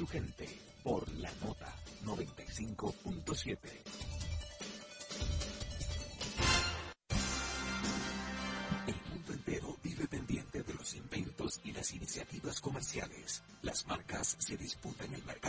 su gente por la nota 95.7. El mundo entero vive pendiente de los inventos y las iniciativas comerciales. Las marcas se disputan el mercado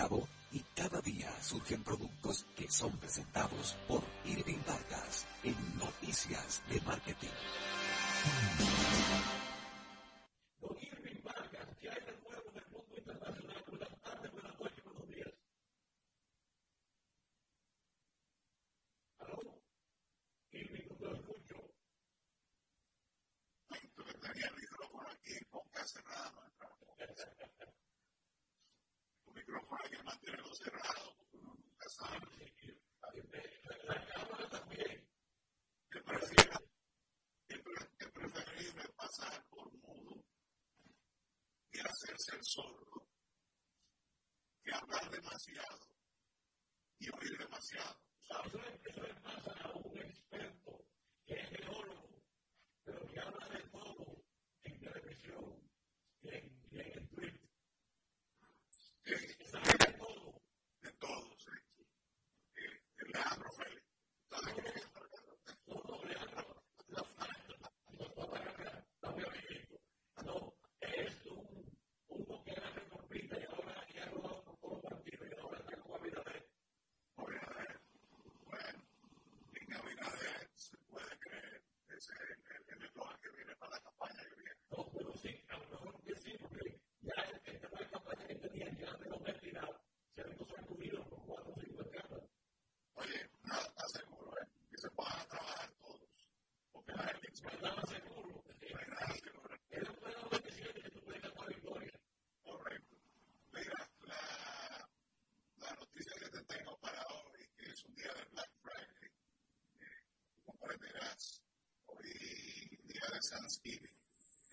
ser sordo que hablar demasiado y oír demasiado.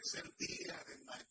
Servicio de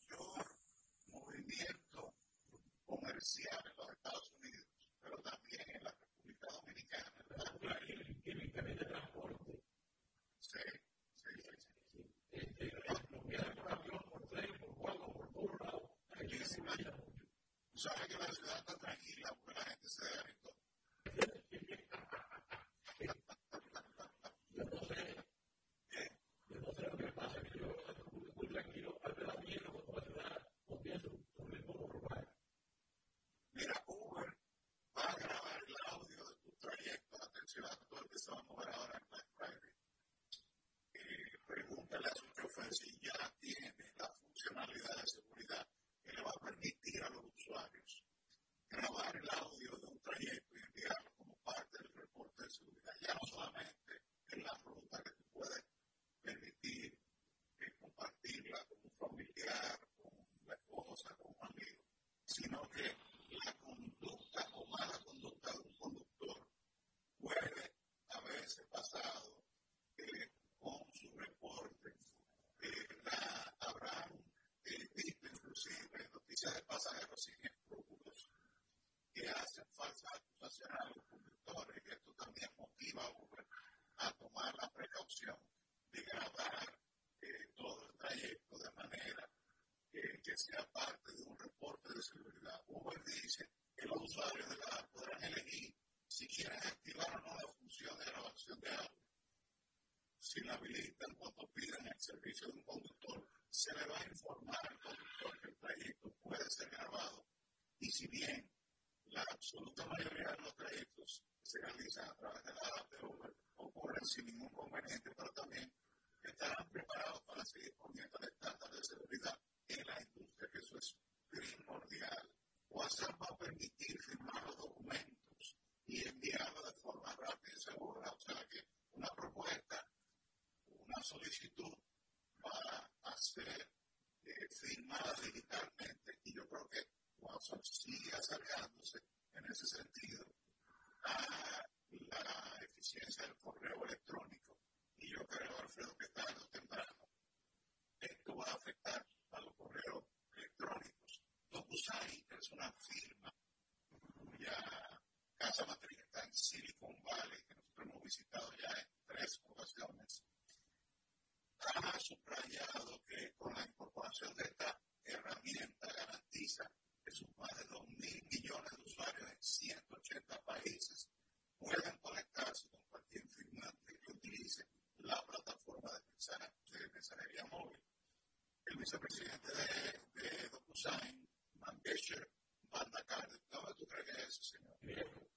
vicepresidente de, de DocuSign, Mangesher Bandakar, ¿dónde tú crees que es eso, señor? Bien.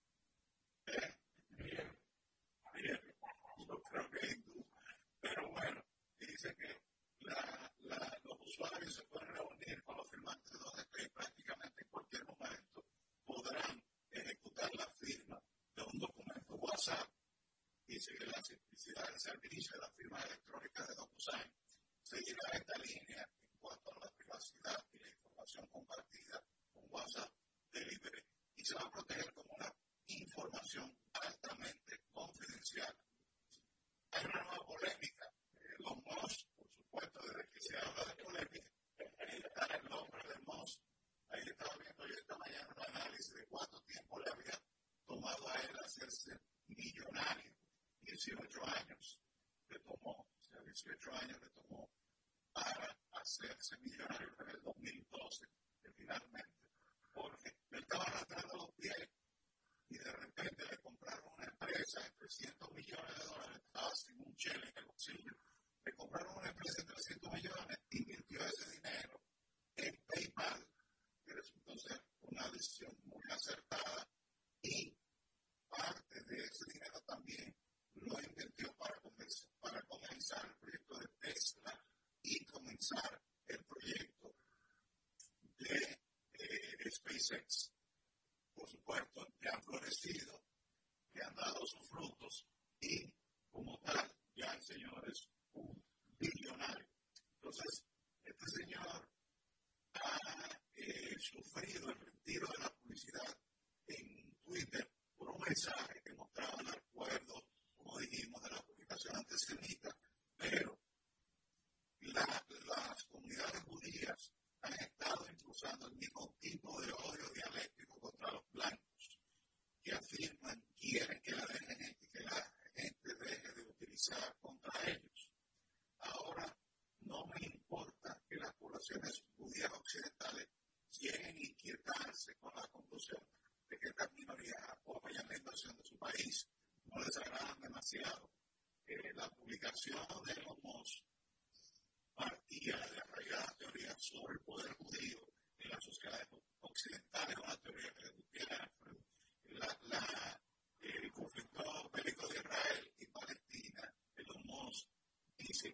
¿Eh? Bien. Bien. Yo creo que hindú. Pero bueno, dice que los usuarios se pueden reunir con los firmantes donde prácticamente en cualquier momento podrán ejecutar la firma de un documento WhatsApp. Dice que la simplicidad del servicio de la firma electrónica de DocuSign seguirá esta línea en cuanto a la privacidad y la información compartida con WhatsApp Delivery y se va a proteger como una información altamente confidencial. Hay una nueva polémica los MOS, por supuesto, desde que se habla de polémica, ahí está el nombre de MOS. Ahí estaba viendo yo esta mañana un análisis de cuánto tiempo le había tomado a él hacerse millonario. 18 años le tomó, o sea, 18 años le tomó para hacerse millonario. En el 2012, que finalmente, porque él estaba arrastrando los pies y de repente le compraron una empresa de 300 millones de dólares, estaba sin un chile en el bolsillo le compraron una empresa de 300 millones, invirtió ese dinero en PayPal, que resultó ser una decisión muy acertada, y parte de ese dinero también lo invirtió para comenzar, para comenzar el proyecto de Tesla y comenzar el proyecto de eh, SpaceX. Por supuesto, que han florecido, que han dado sus frutos y como tal, ya señores, un billonario. Entonces, este señor ha eh, sufrido el retiro de la publicidad en Twitter por un mensaje que mostraba el acuerdo, como dijimos, de la publicación antisemita, pero la, las comunidades judías han estado impulsando el mismo tipo de odio dialéctico contra los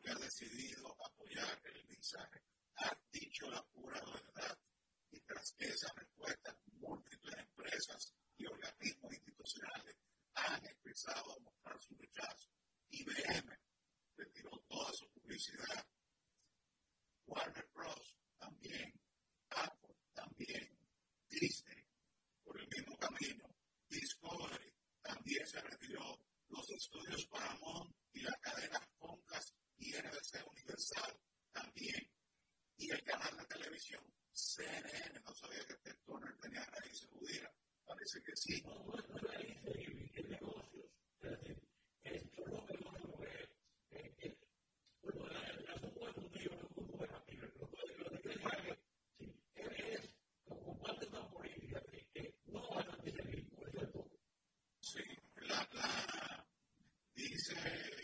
que ha decidido these areas.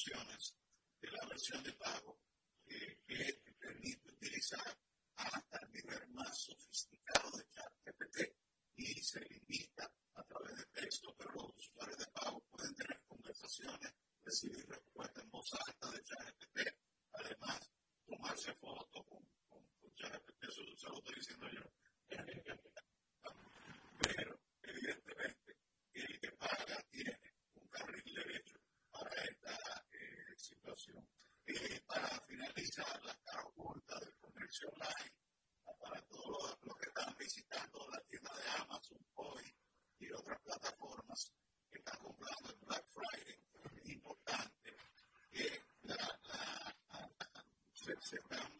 funciones de la versión de pago. online para todos los que están visitando la tienda de Amazon hoy y otras plataformas que están comprando en Black Friday. Es importante que la, la, se, se están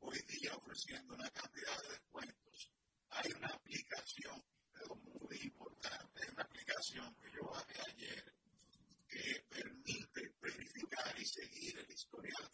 hoy día ofreciendo una cantidad de descuentos. Hay una aplicación, pero muy importante, es una aplicación que yo bajé ayer que permite verificar y seguir el historial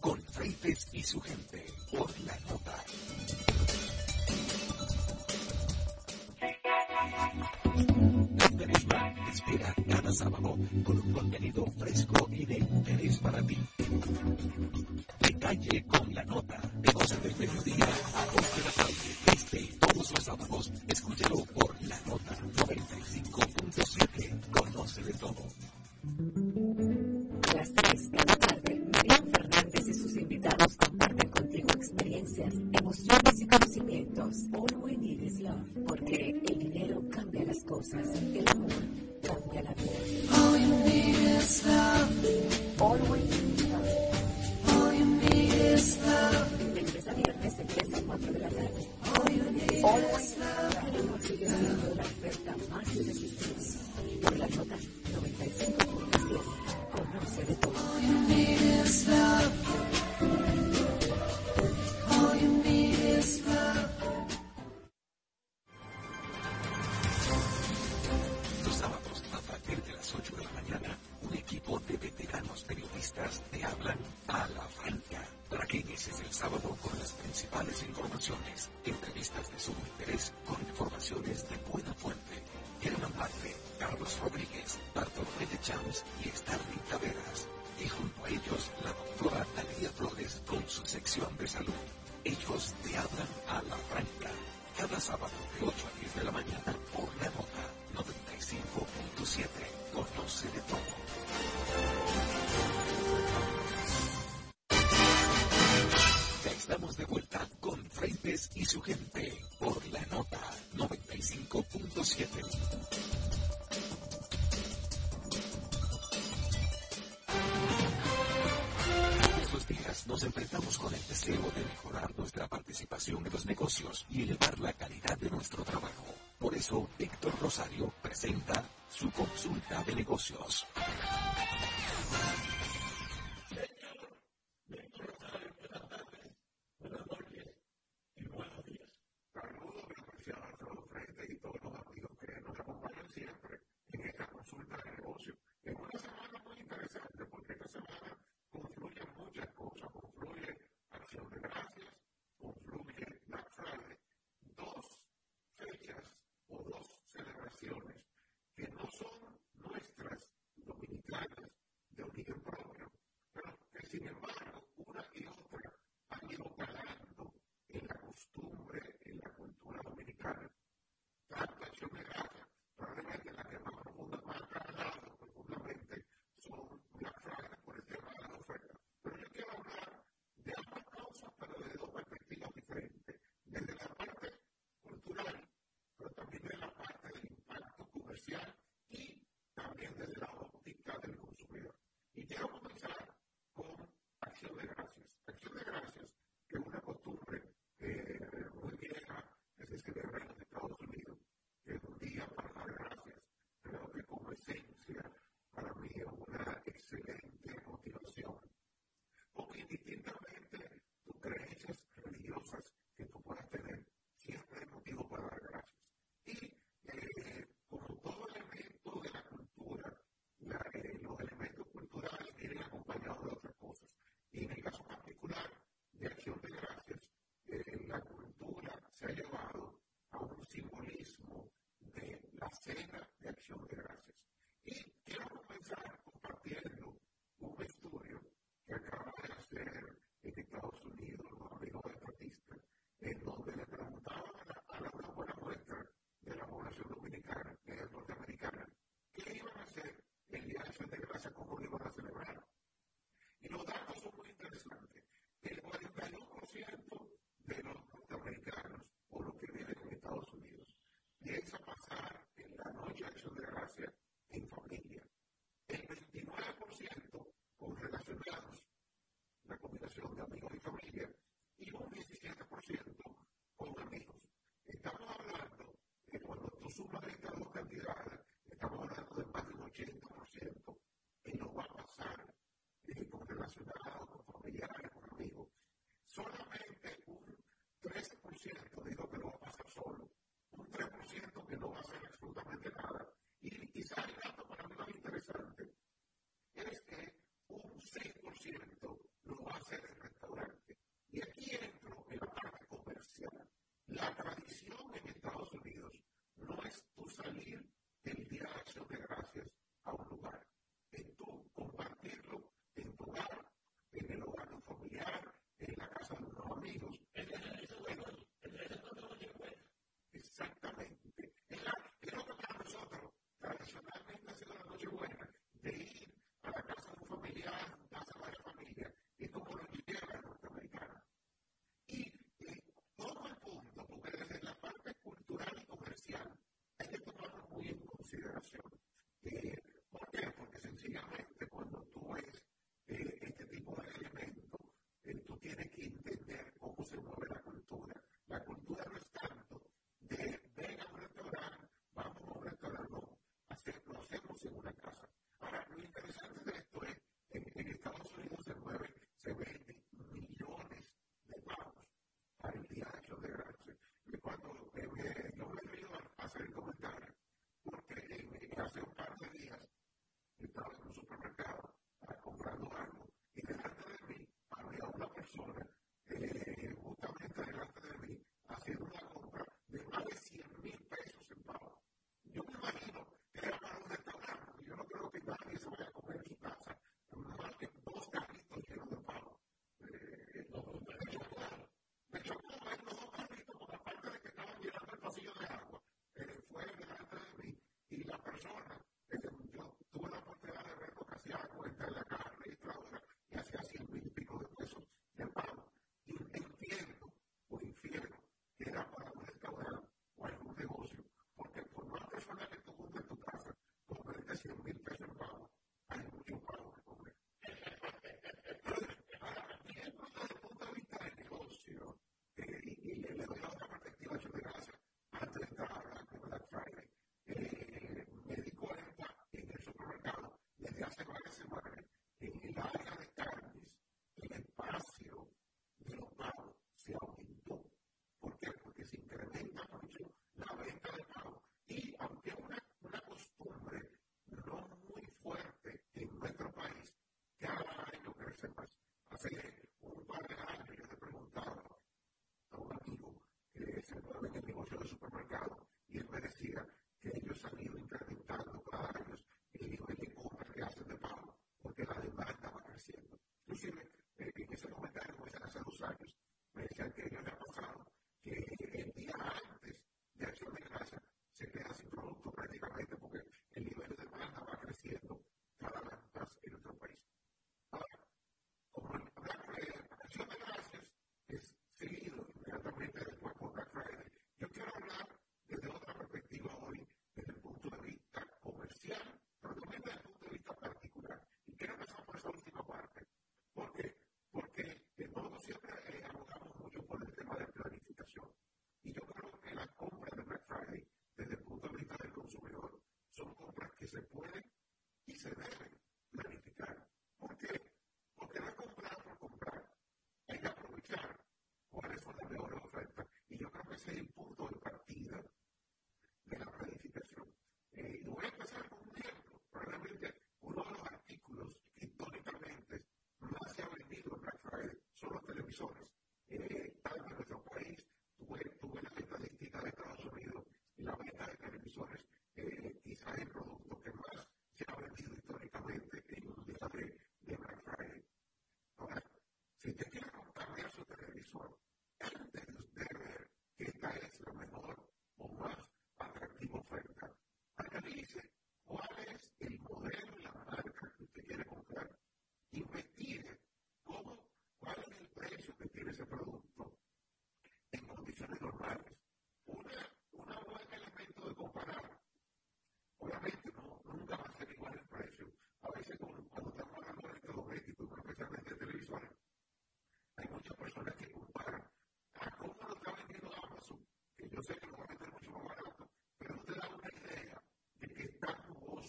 con Freites y su gente. always y elevar la calidad de nuestro trabajo. Por eso, Héctor Rosario presenta su consulta de negocios. female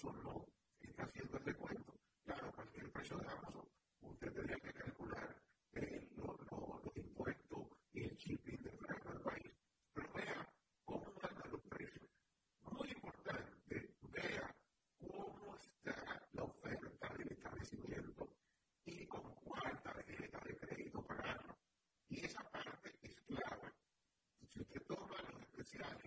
Amazon no está haciendo el descuento. Claro, cualquier precio de Amazon, usted tendría que calcular eh, los, los impuestos y el shipping de traerlo al país. Pero vea cómo andan los precios. Muy importante, vea cómo está la oferta del establecimiento y con cuál tarjeta de crédito pagarlo. Y esa parte es clave. Si usted toma los especiales,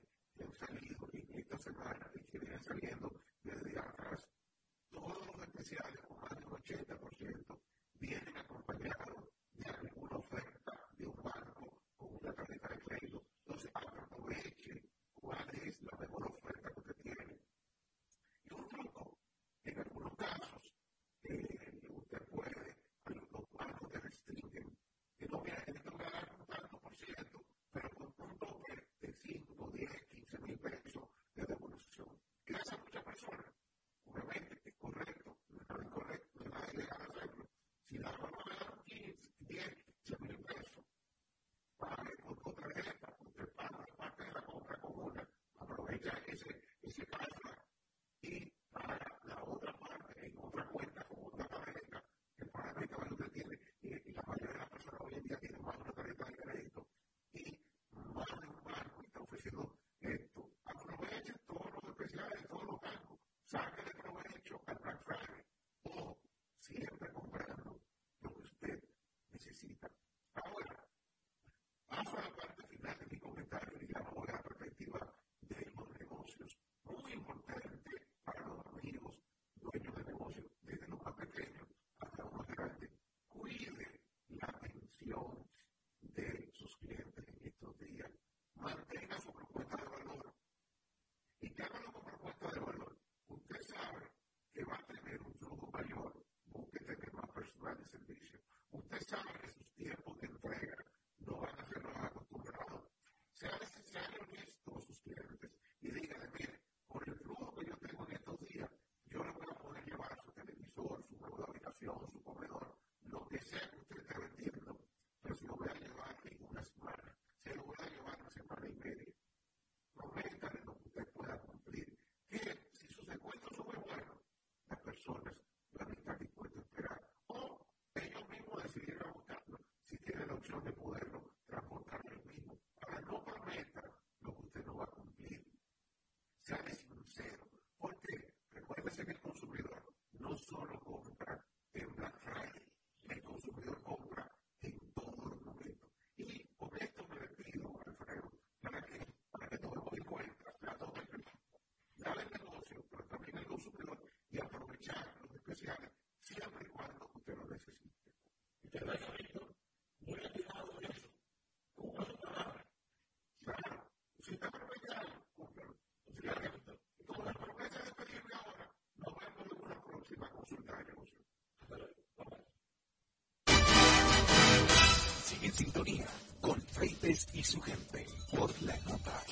Sigue en sintonía con Freites y su gente por la nota.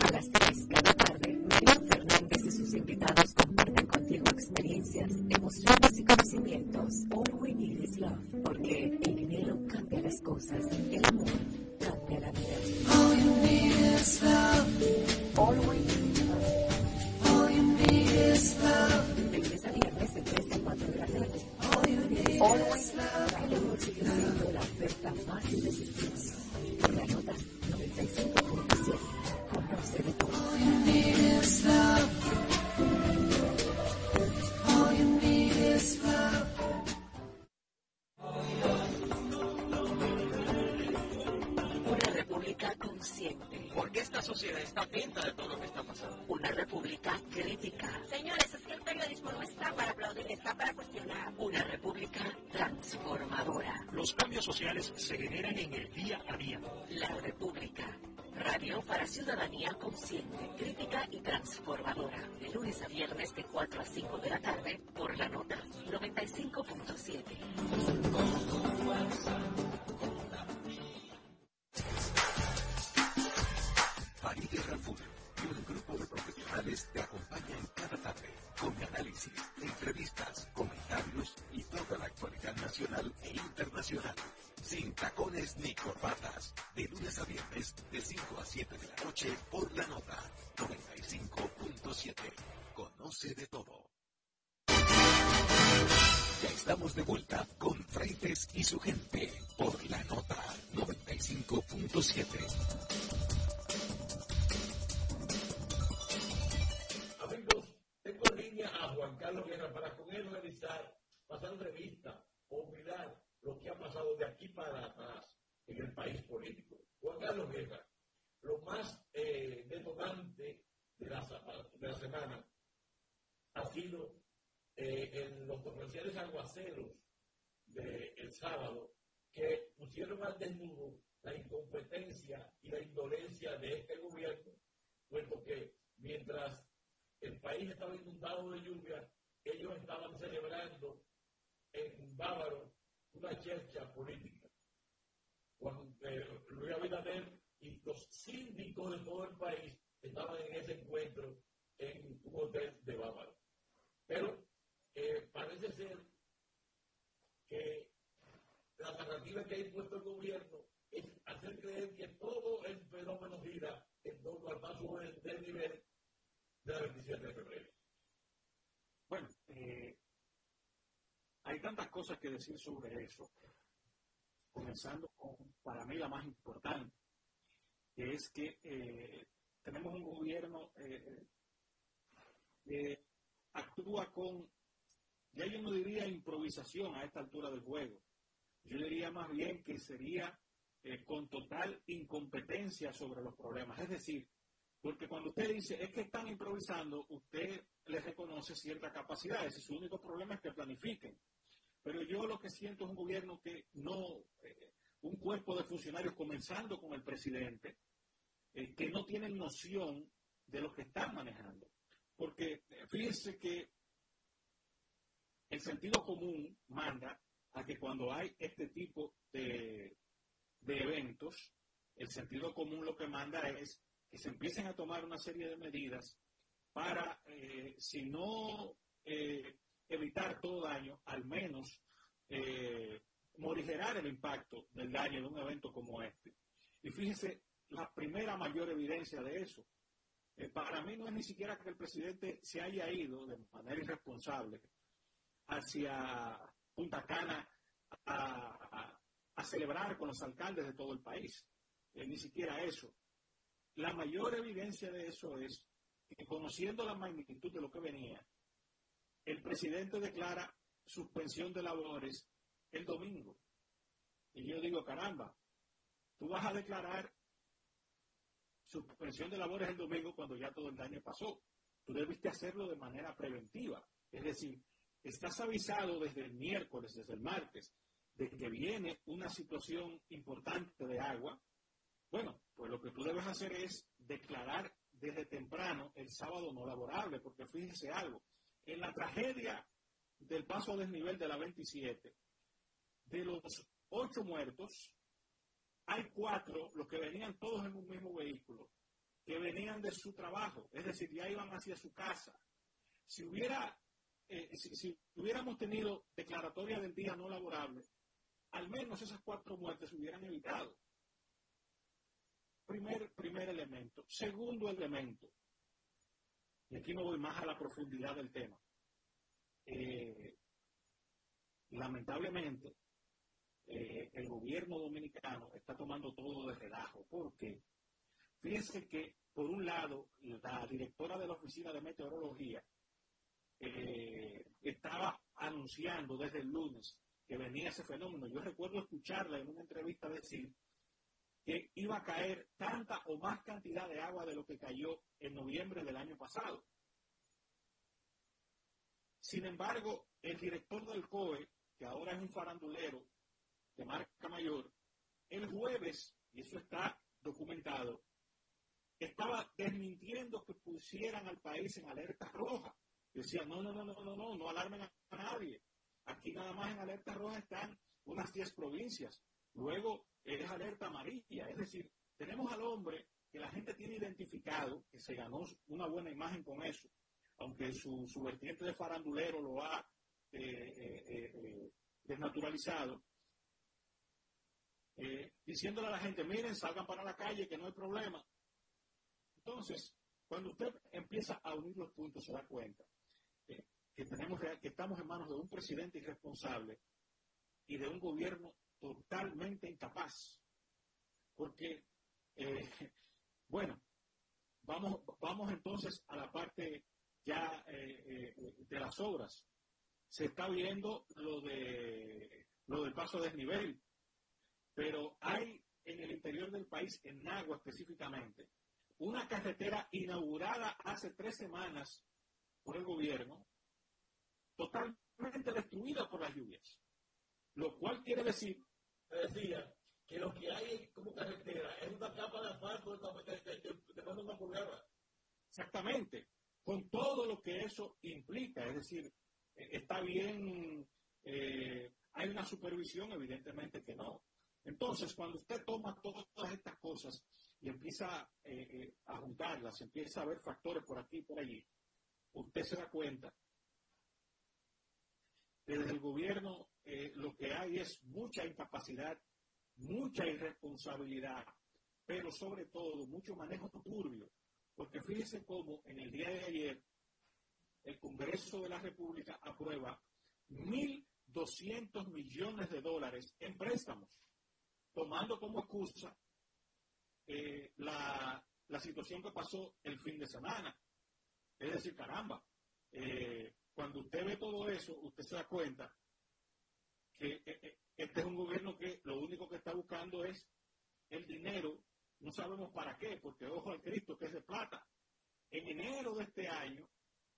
A las 3 cada tarde, Miguel Fernández y sus invitados comparten contigo experiencias, emociones y conocimientos. All we need is love, porque el dinero cambia las cosas, el amor cambia la vida. All you need is love. De lunes a viernes de 4 a 5 de la tarde por la nota 95.7. Farideh Raful y un grupo de profesionales te acompaña en cada tarde con análisis, entrevistas, comentarios y toda la actualidad nacional e internacional. Sin tacones ni corbatas. Su gente por la nota 95.7. Amigos, tengo en línea a Juan Carlos Guerra para con él revisar, pasar revista o mirar lo que ha pasado de aquí para atrás en el país político. Juan Carlos Guerra, lo más eh, detonante de la, semana ha sido eh, en los torrenciales aguaceros del sábado que pusieron al desnudo la incompetencia y la indolencia de este gobierno, puesto que mientras el país estaba inundado de lluvia, ellos estaban celebrando en Bávaro una chercha política. Cuando eh, Luis Abinader y los síndicos de todo el país estaban en ese encuentro en un hotel de Bávaro. Pero eh, parece ser que la narrativa que ha impuesto el gobierno es hacer creer que todo el fenómeno gira en torno al paso del nivel de la 27 de febrero. Bueno, eh, hay tantas cosas que decir sobre eso. Comenzando con, para mí, la más importante, que es que eh, tenemos un gobierno eh, que actúa con, ya yo no diría improvisación a esta altura del juego. Yo diría más bien que sería eh, con total incompetencia sobre los problemas. Es decir, porque cuando usted dice es que están improvisando, usted les reconoce cierta capacidad. Ese es su único problema es que planifiquen. Pero yo lo que siento es un gobierno que no, eh, un cuerpo de funcionarios comenzando con el presidente, eh, que no tienen noción de lo que están manejando. Porque fíjense que el sentido común manda a que cuando hay este tipo de, eventos, el sentido común lo que manda es que se empiecen a tomar una serie de medidas para, eh, si no eh, evitar todo daño, al menos eh, morigerar el impacto del daño de un evento como este. Y fíjese, la primera mayor evidencia de eso, eh, para mí no es ni siquiera que el presidente se haya ido de manera irresponsable hacia Punta Cana a, celebrar con los alcaldes de todo el país. Eh, ni siquiera eso. La mayor evidencia de eso es que conociendo la magnitud de lo que venía, el presidente declara suspensión de labores el domingo. Y yo digo, caramba, tú vas a declarar suspensión de labores el domingo cuando ya todo el daño pasó. Tú debiste hacerlo de manera preventiva. Es decir, estás avisado desde el miércoles, desde el martes, de que viene una situación importante de agua. Bueno, pues lo que tú debes hacer es declarar desde temprano el sábado no laborable, porque fíjese algo, en la tragedia del paso a desnivel de la 27, de los ocho muertos, hay cuatro, los que venían todos en un mismo vehículo, que venían de su trabajo, es decir, ya iban hacia su casa. Si hubiera, eh, si, si hubiéramos tenido declaratoria del día no laborable, al menos esas cuatro muertes se hubieran evitado. Primer, primer elemento. Segundo elemento, y aquí no voy más a la profundidad del tema. Eh, lamentablemente, eh, el gobierno dominicano está tomando todo de relajo. ¿Por qué? Fíjense que, por un lado, la directora de la Oficina de Meteorología eh, estaba anunciando desde el lunes que venía ese fenómeno. Yo recuerdo escucharla en una entrevista decir que iba a caer tanta o más cantidad de agua de lo que cayó en noviembre del año pasado. Sin embargo, el director del COE, que ahora es un farandulero de marca mayor, el jueves, y eso está documentado, estaba desmintiendo que pusieran al país en alerta roja. Decía, no, no, no, no, no, no, no alarmen a nadie. Aquí nada más en alerta roja están unas 10 provincias. Luego es alerta amarilla. Es decir, tenemos al hombre que la gente tiene identificado, que se ganó una buena imagen con eso, aunque su, su vertiente de farandulero lo ha eh, eh, eh, desnaturalizado, diciéndole a la gente, miren, salgan para la calle, que no hay problema. Entonces, cuando usted empieza a unir los puntos, se da cuenta que, tenemos, que estamos en manos de un presidente irresponsable y de un gobierno totalmente incapaz. Porque, bueno, vamos, vamos entonces a la parte ya eh, eh, de las obras. Se está viendo lo de lo del paso de desnivel, pero hay en el interior del país, en Nagua específicamente, una carretera inaugurada hace tres semanas por el gobierno, totalmente destruida por las lluvias. Lo cual quiere decir, decía, que lo que hay como carretera es una capa de asfalto de, una pulgada. Exactamente con todo lo que eso implica. Es decir, eh, está bien, eh, hay una supervisión, evidentemente que no. Entonces, cuando usted toma todas estas cosas y empieza eh, a juntarlas, empieza a ver factores por aquí y por allí, usted se da cuenta desde el gobierno lo que hay es mucha incapacidad, mucha irresponsabilidad, pero sobre todo mucho manejo turbio porque fíjese cómo en el día de ayer el Congreso de la República aprueba 1.200 millones de dólares en préstamos, tomando como excusa eh, la, situación que pasó el fin de semana. Es decir, caramba, eh, cuando usted ve todo eso, usted se da cuenta que eh, este es un gobierno que lo único que está buscando es el dinero no sabemos para qué, porque ojo al Cristo que es de plata. En enero de este año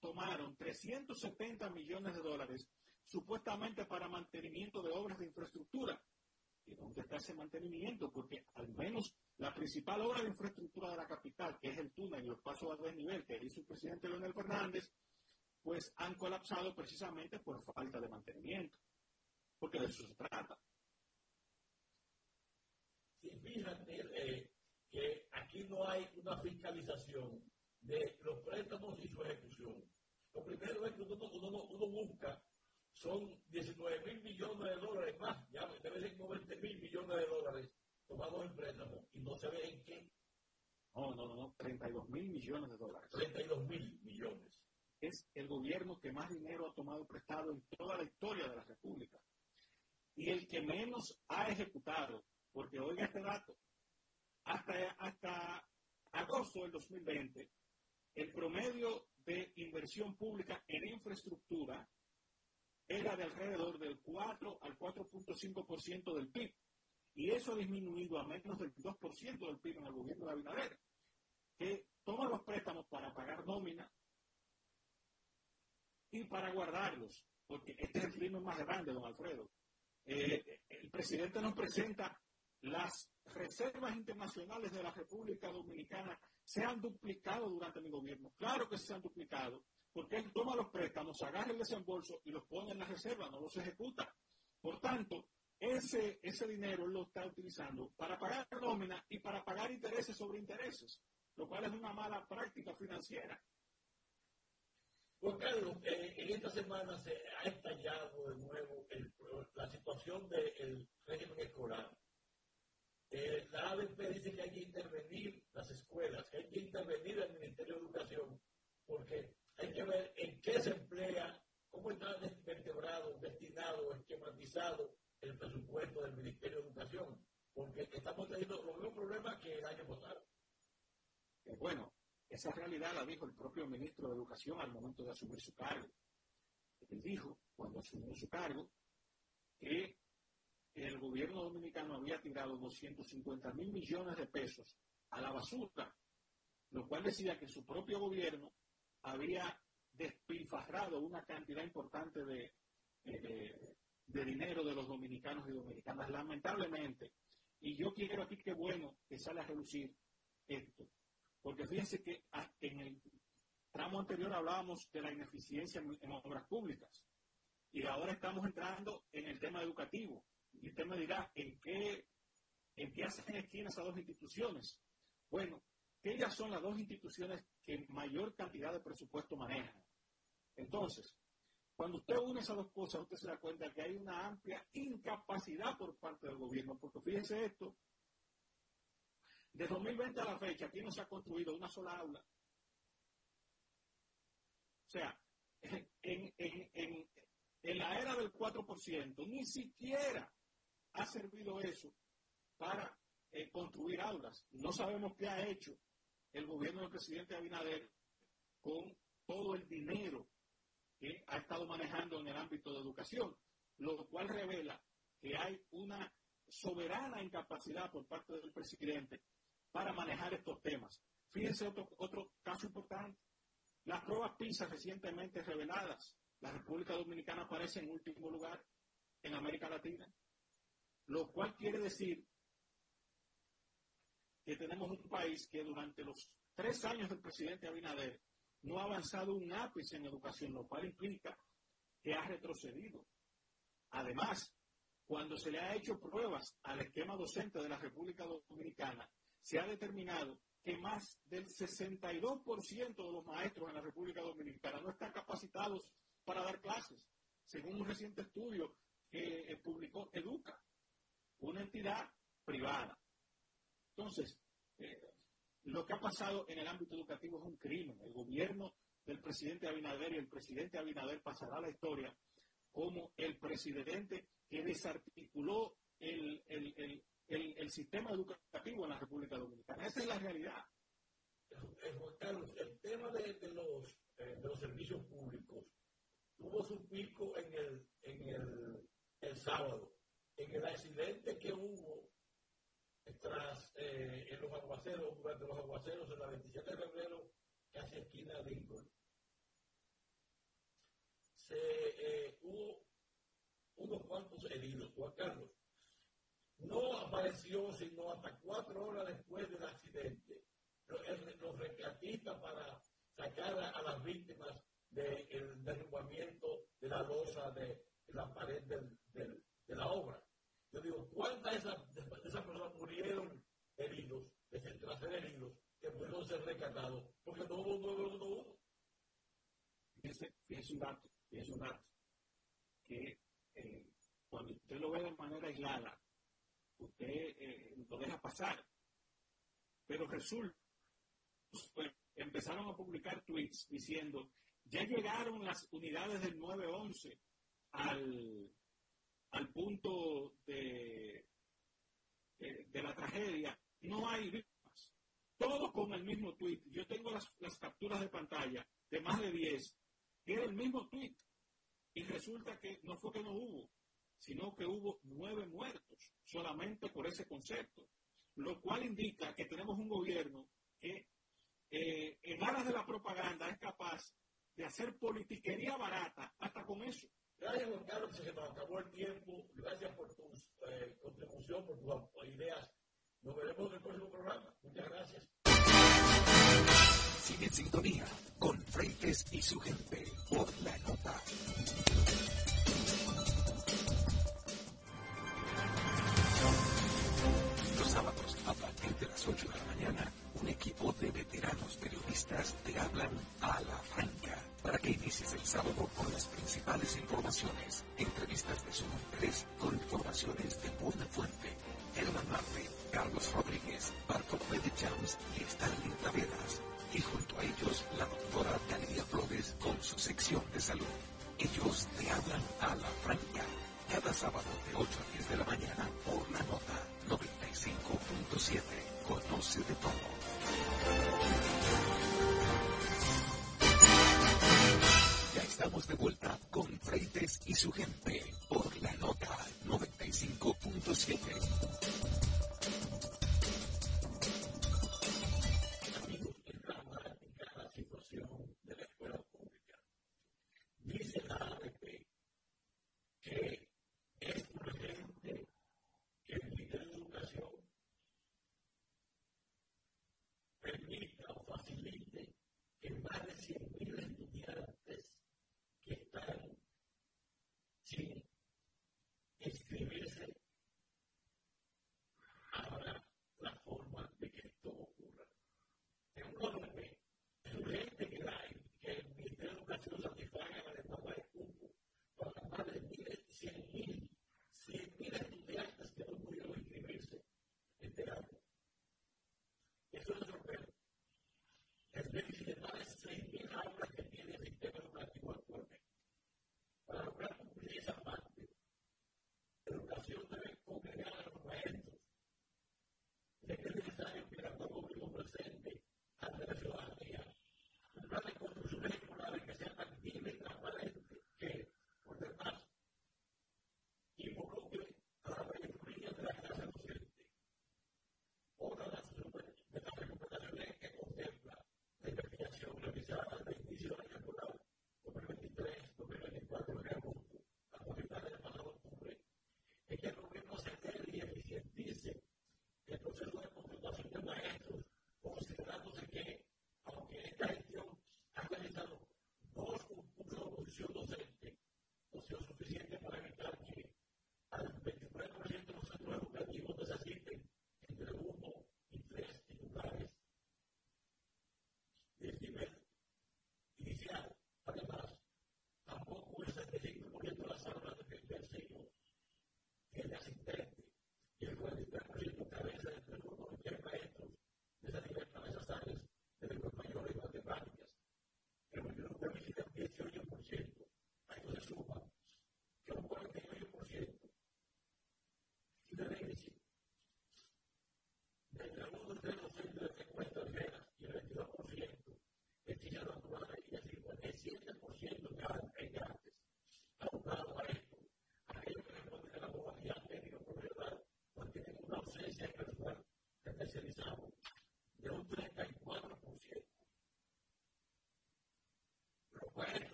tomaron 370 millones de dólares supuestamente para mantenimiento de obras de infraestructura. ¿Y dónde está ese mantenimiento? Porque al menos la principal obra de infraestructura de la capital, que es el túnel y los pasos a desnivel que hizo el presidente Leonel Fernández, pues han colapsado precisamente por falta de mantenimiento. Porque de eso se trata. Sí, fíjate, eh, que aquí no hay una fiscalización de los préstamos y su ejecución. Lo primero es que uno, uno, busca son 19 mil millones de dólares más, ya debe ser 90 mil millones de dólares tomados en préstamos y no se ve en qué. No, no, no, 32 mil millones de dólares. 32 mil millones. Es el gobierno que más dinero ha tomado prestado en toda la historia de la República. Y el que menos ha ejecutado, porque oiga este dato, hasta, hasta agosto del 2020, el promedio de inversión pública en infraestructura era de alrededor del 4 al 4.5% del PIB. Y eso ha disminuido a menos del 2% del PIB en el gobierno de Abinader, que toma los préstamos para pagar nómina y para guardarlos, porque este es el crimen más grande, don Alfredo. Eh, el presidente nos presenta las reservas internacionales de la República Dominicana se han duplicado durante mi gobierno. Claro que se han duplicado, porque él toma los préstamos, agarra el desembolso y los pone en la reserva, no los ejecuta. Por tanto, ese, ese dinero lo está utilizando para pagar nómina y para pagar intereses sobre intereses, lo cual es una mala práctica financiera. Pues Carlos, eh, en esta semana se ha estallado de nuevo el, la situación del de régimen escolar. Eh, la ABP dice que hay que intervenir las escuelas, hay que intervenir el Ministerio de Educación, porque hay que ver en qué se emplea, cómo está vertebrado, destinado, esquematizado el presupuesto del Ministerio de Educación, porque estamos teniendo los mismos problemas que el año pasado. Eh, bueno, esa realidad la dijo el propio ministro de Educación al momento de asumir su cargo. Él dijo, cuando asumió su cargo, que el gobierno dominicano había tirado 250 mil millones de pesos a la basura, lo cual decía que su propio gobierno había despilfarrado una cantidad importante de, de, dinero de los dominicanos y dominicanas, lamentablemente. Y yo quiero aquí que bueno que sale a reducir esto, porque fíjense que en el tramo anterior hablábamos de la ineficiencia en, obras públicas y ahora estamos entrando en el tema educativo. Y usted me dirá, ¿en qué, en qué hacen esquina esas dos instituciones? Bueno, ellas son las dos instituciones que mayor cantidad de presupuesto manejan. Entonces, cuando usted une esas dos cosas, usted se da cuenta que hay una amplia incapacidad por parte del gobierno, porque fíjense esto, de 2020 a la fecha, aquí no se ha construido una sola aula. O sea, en, la era del 4%, ni siquiera ha servido eso para eh, construir aulas. No sabemos qué ha hecho el gobierno del presidente Abinader con todo el dinero que ha estado manejando en el ámbito de educación, lo cual revela que hay una soberana incapacidad por parte del presidente para manejar estos temas. Fíjense otro, otro caso importante. Las pruebas PISA recientemente reveladas, la República Dominicana aparece en último lugar en América Latina, lo cual quiere decir que tenemos un país que durante los tres años del presidente Abinader no ha avanzado un ápice en educación, lo cual implica que ha retrocedido. Además, cuando se le ha hecho pruebas al esquema docente de la República Dominicana, se ha determinado que más del 62% de los maestros en la República Dominicana no están capacitados para dar clases, según un reciente estudio que eh, publicó Educa, una entidad privada. Entonces, eh, lo que ha pasado en el ámbito educativo es un crimen. El gobierno del presidente Abinader y el presidente Abinader pasará a la historia como el presidente que desarticuló el, sistema educativo en la República Dominicana. Esa es la realidad. Eh, Juan Carlos, el tema de, los, eh, de los servicios públicos tuvo su pico en el, en el, el sábado, en el accidente que hubo tras eh, en los aguaceros, durante los aguaceros en la 27 de febrero, casi esquina de Lincoln, se, eh, hubo unos cuantos heridos. Juan Carlos no apareció sino hasta cuatro horas después del accidente. Los, rescatistas para sacar a, las víctimas del derrumbamiento de la losa de, la pared de la obra. Yo digo, ¿cuántas de esas, personas murieron heridos, de ser heridos, que pudieron ser rescatados? Porque todo el mundo lo uno. Es un dato, es un dato, que eh, cuando usted lo ve de manera aislada, usted eh, lo deja pasar. Pero resulta, pues, empezaron a publicar tweets diciendo, ya llegaron las unidades del 911 al, al punto de, de, la tragedia, no hay víctimas. Todos con el mismo tweet. Yo tengo las, las capturas de pantalla de más de 10, que era el mismo tweet. Y resulta que no fue que no hubo, sino que hubo nueve muertos solamente por ese concepto. Lo cual indica que tenemos un gobierno que eh, en aras de la propaganda es capaz de hacer politiquería barata hasta con eso. Gracias, Juan Carlos, se nos acabó el tiempo. Gracias por tu eh, contribución, por tus ideas. Nos veremos en el próximo programa. Muchas gracias. Sigue en sintonía con Freites y su gente por la nota. Equipo de veteranos periodistas te hablan a la franca para que inicies el sábado con las principales informaciones, entrevistas de su interés con informaciones de buena fuente. Herman Marte, Carlos Rodríguez, Bartolomé de Chams y Stanley Taveras. Y junto a ellos, la doctora Daniela Flores con su sección de salud. Ellos te hablan a la franca, cada sábado de 8 a 10 de la mañana por la nota 95.7 conoce de todo. Ya estamos de vuelta con Freites y su gente por la nota 95.7.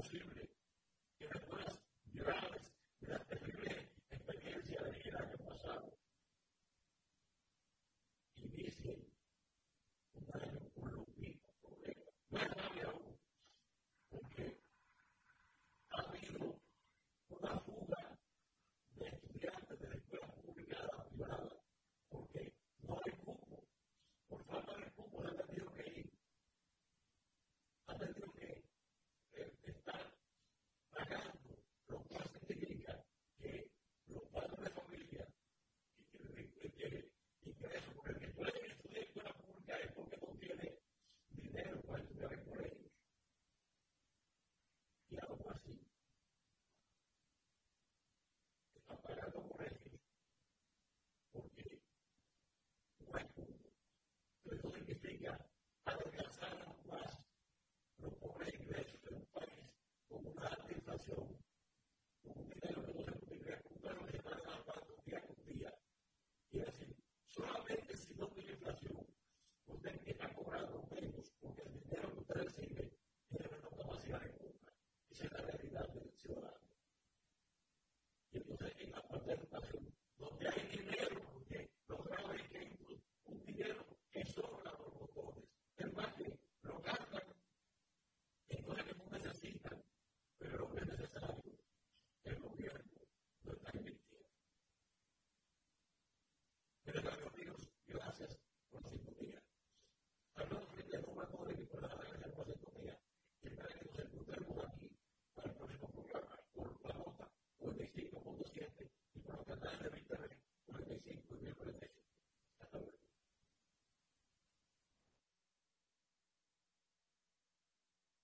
opportunity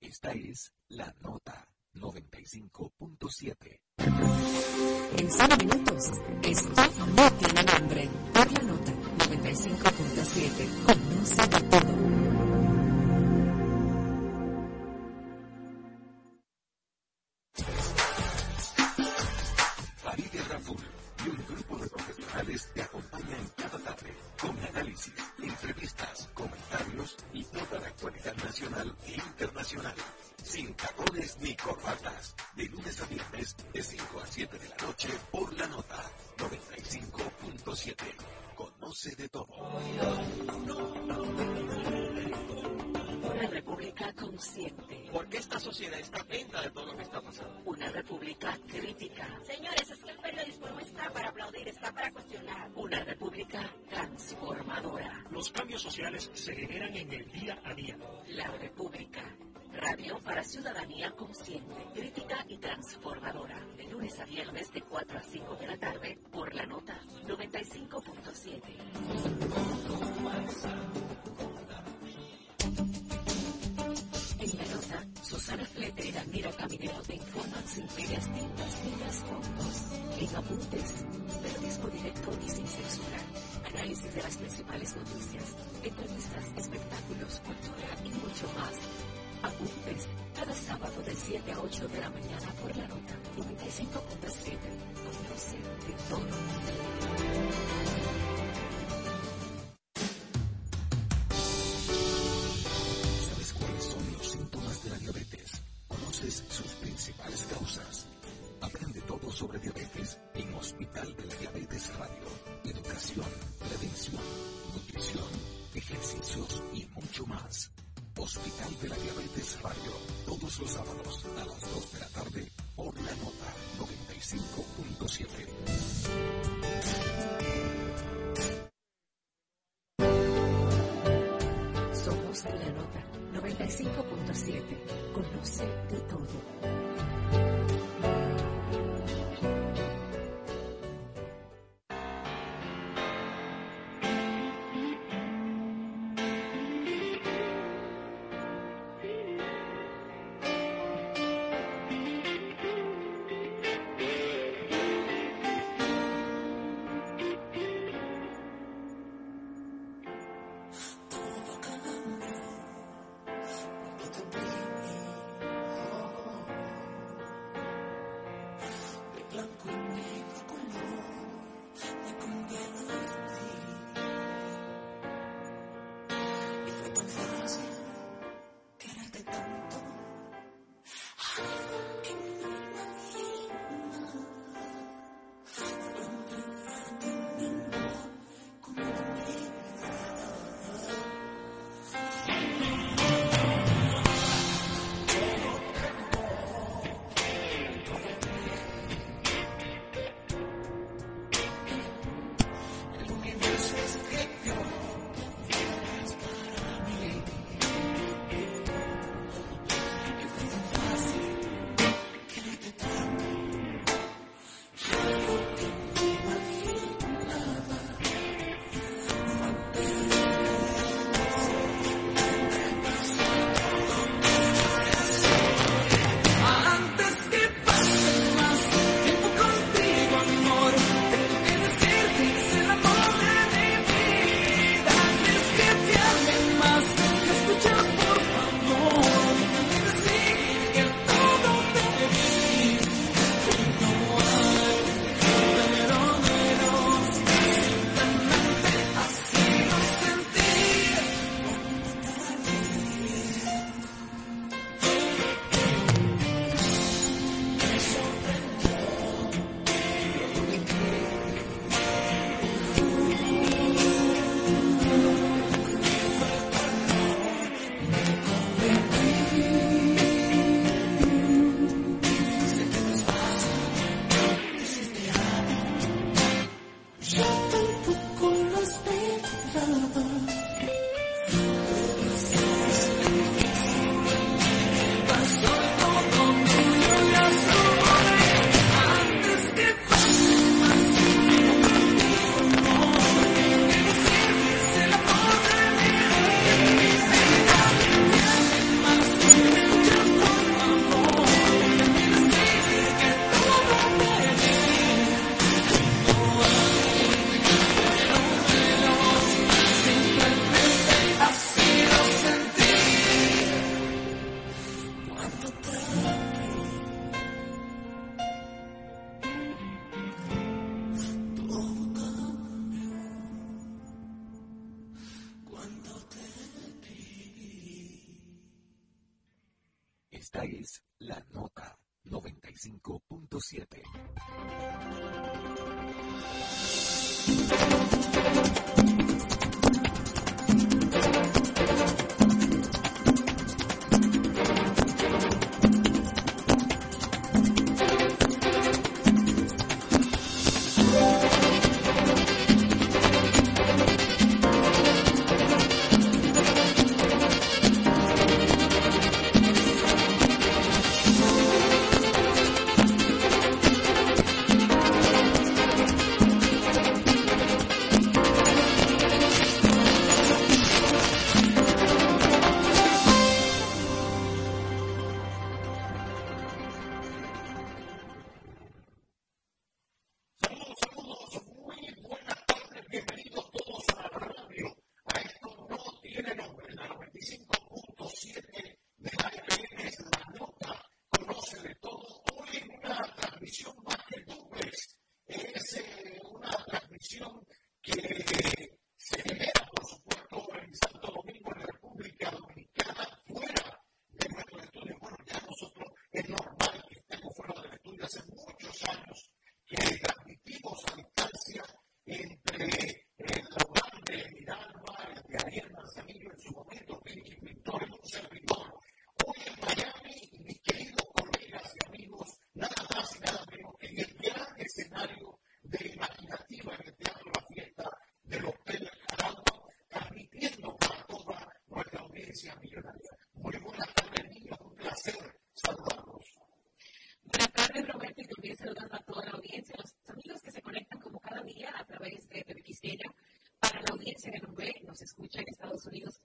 Esta es la nota 95.7. En solo minutos, esto no tiene nombre. Por la nota 95.7, conoce de todo. Los cambios sociales se generan en el día a día. La República. Radio para ciudadanía consciente, crítica y transformadora. De lunes a viernes de 4 a 5 de la tarde por la nota 95.7. En la nota, Susana Fleter y Danilo Caminero te informan sin medias tintas ni las fotos. En apuntes, directo y sin censura análisis de las principales noticias, entrevistas, espectáculos, cultura y mucho más. Apuntes cada sábado de 7 a 8 de la mañana por la nota 95.7 Conoce de todo. ¿Sabes cuáles son los síntomas de la diabetes? ¿Conoces sus principales causas? Aprende todo sobre diabetes en Hospital de la Diabetes Radio. Educación prevención, nutrición, ejercicios y mucho más. Hospital de la Diabetes Radio, todos los sábados a las 2 de la tarde por la nota 95.7. Somos la nota 95.7. Conoce de todo. audiencia, los amigos que se conectan como cada día a través de TV para la audiencia de Nube, nos escucha en Estados Unidos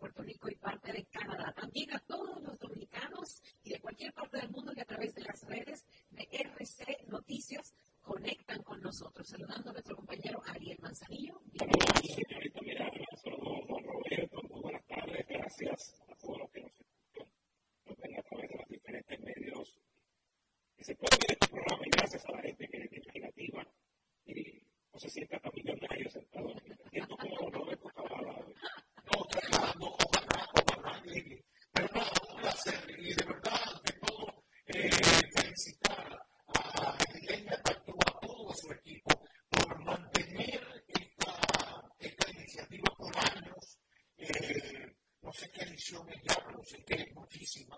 colección El Diablo, sé que es muchísima.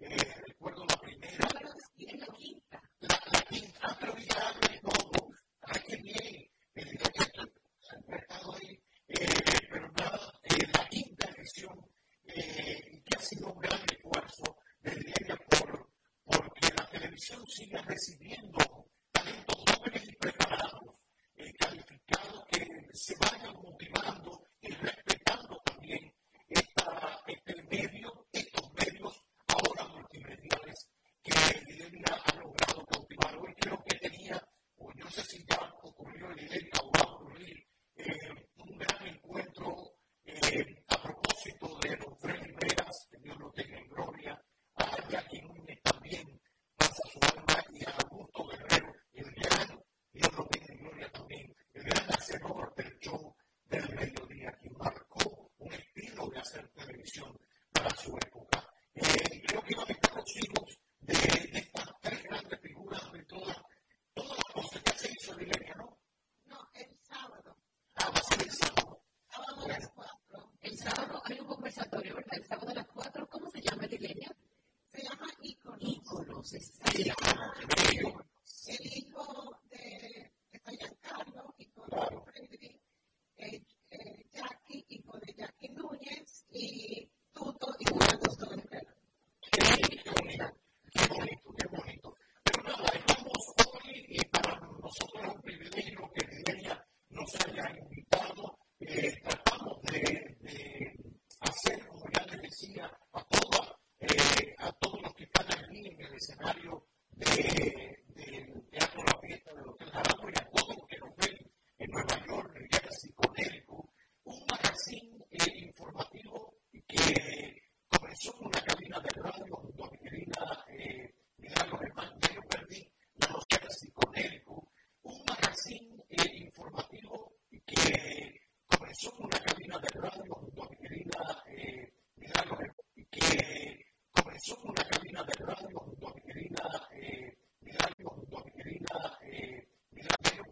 Eh, recuerdo la primera. No, pero la quinta. La, la quinta, pero ya eh,